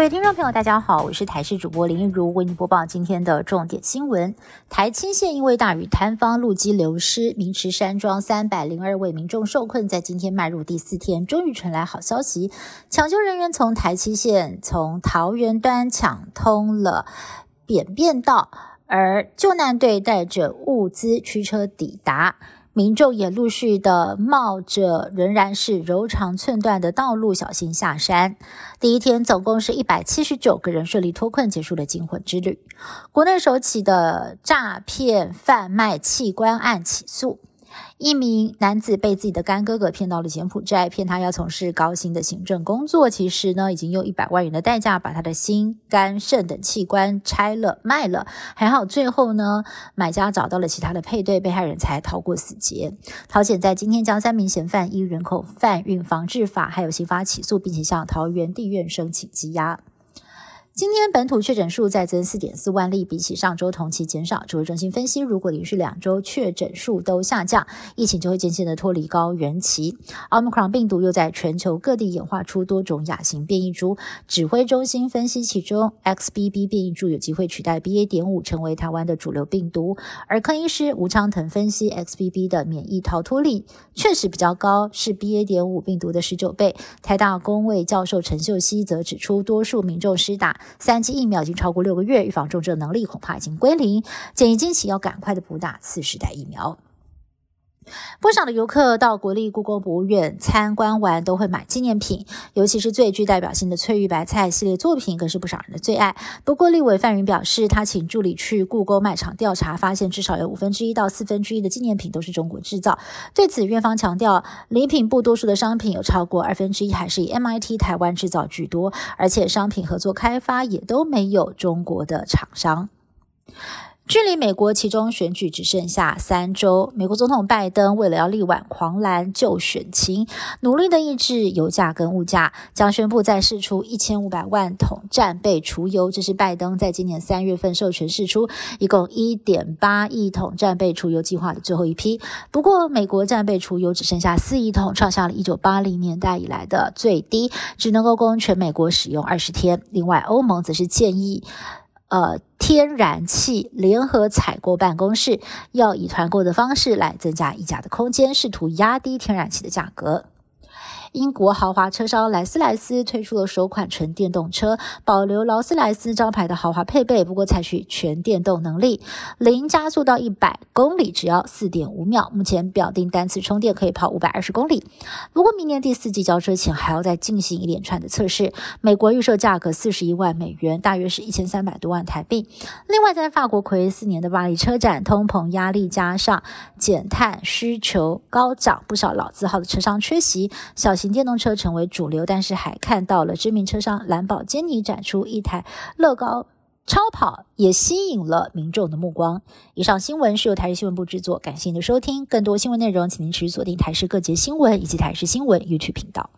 各位听众朋友，大家好，我是台视主播林一如，为您播报今天的重点新闻。台七线因为大雨坍方，路基流失，明池山庄三百零二位民众受困，在今天迈入第四天，终于传来好消息，抢救人员从台七线从桃园端抢通了扁便道，而救难队带着物资驱车抵达。民众也陆续的冒着仍然是柔肠寸断的道路，小心下山。第一天总共是一百七十九个人顺利脱困，结束了惊魂之旅。国内首起的诈骗贩卖器官案起诉。一名男子被自己的干哥哥骗到了柬埔寨，骗他要从事高薪的行政工作。其实呢，已经用一百万元的代价把他的心、肝、肾等器官拆了卖了。还好最后呢，买家找到了其他的配对，被害人才逃过死劫。桃检在今天将三名嫌犯依人口贩运防治法还有刑法起诉，并且向桃园地院申请羁押。今天本土确诊数再增四点四万例，比起上周同期减少。指挥中心分析，如果连续两周确诊数都下降，疫情就会渐渐的脱离高原期。奥密克戎病毒又在全球各地演化出多种亚型变异株。指挥中心分析，其中 XBB 变异株有机会取代 BA. 点五成为台湾的主流病毒。而科医师吴昌腾分析，XBB 的免疫逃脱力确实比较高，是 BA. 点五病毒的十九倍。台大公卫教授陈秀熙则指出，多数民众施打。三期疫苗已经超过六个月，预防重症能力恐怕已经归零，建议近期要赶快的补打次世代疫苗。不少的游客到国立故宫博物院参观完，都会买纪念品，尤其是最具代表性的翠玉白菜系列作品，更是不少人的最爱。不过，立委范云表示，他请助理去故宫卖场调查，发现至少有五分之一到四分之一的纪念品都是中国制造。对此，院方强调，礼品部多数的商品有超过二分之一还是以 MIT 台湾制造居多，而且商品合作开发也都没有中国的厂商。距离美国其中选举只剩下三周，美国总统拜登为了要力挽狂澜救选情，努力的抑制油价跟物价，将宣布再释出一千五百万桶战备储油。这是拜登在今年三月份授权释出一共一点八亿桶战备储油计划的最后一批。不过，美国战备储油只剩下四亿桶，创下了一九八零年代以来的最低，只能够供全美国使用二十天。另外，欧盟则是建议。呃，天然气联合采购办公室要以团购的方式来增加议价的空间，试图压低天然气的价格。英国豪华车商莱斯莱斯推出了首款纯电动车，保留劳斯莱斯招牌的豪华配备，不过采取全电动能力，零加速到一百公里只要四点五秒。目前表定单次充电可以跑五百二十公里。不过明年第四季交车前还要再进行一连串的测试。美国预售价格四十一万美元，大约是一千三百多万台币。另外，在法国魁四年的巴黎车展，通膨压力加上减碳需求高涨，不少老字号的车商缺席。小型电动车成为主流，但是还看到了知名车商蓝宝坚尼展出一台乐高超跑，也吸引了民众的目光。以上新闻是由台视新闻部制作，感谢您的收听。更多新闻内容，请您持续锁定台视各节新闻以及台视新闻 YouTube 频道。